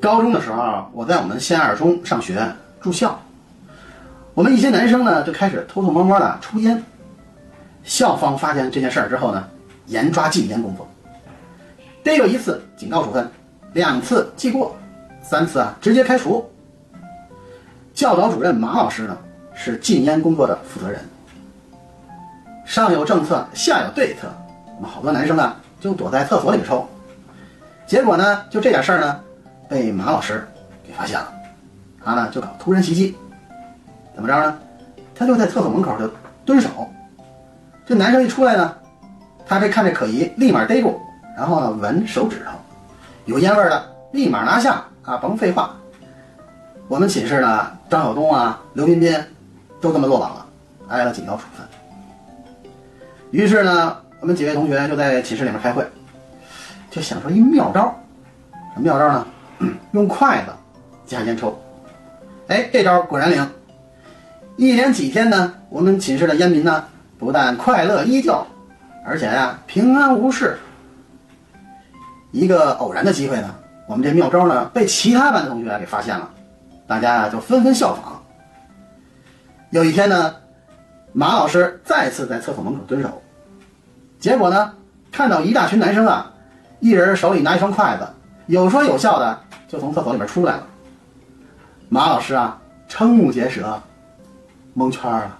高中的时候，我在我们县二中上学住校，我们一些男生呢就开始偷偷摸摸的抽烟。校方发现这件事儿之后呢，严抓禁烟工作，逮个一次警告处分，两次记过，三次啊直接开除。教导主任马老师呢是禁烟工作的负责人。上有政策，下有对策，我们好多男生呢就躲在厕所里抽，结果呢就这点事儿呢。被马老师给发现了，他呢就搞突然袭击，怎么着呢？他就在厕所门口就蹲守，这男生一出来呢，他这看着可疑，立马逮住，然后呢闻手指头，有烟味的，立马拿下啊！甭废话，我们寝室呢张晓东啊、刘彬彬都这么落网了，挨了警告处分。于是呢，我们几位同学就在寝室里面开会，就想出一妙招，什么妙招呢？用筷子夹烟抽，哎，这招果然灵。一连几天呢，我们寝室的烟民呢，不但快乐依旧，而且呀平安无事。一个偶然的机会呢，我们这妙招呢被其他班的同学给发现了，大家呀就纷纷效仿。有一天呢，马老师再次在厕所门口蹲守，结果呢，看到一大群男生啊，一人手里拿一双筷子，有说有笑的。就从厕所里面出来了，马老师啊，瞠目结舌，蒙圈了。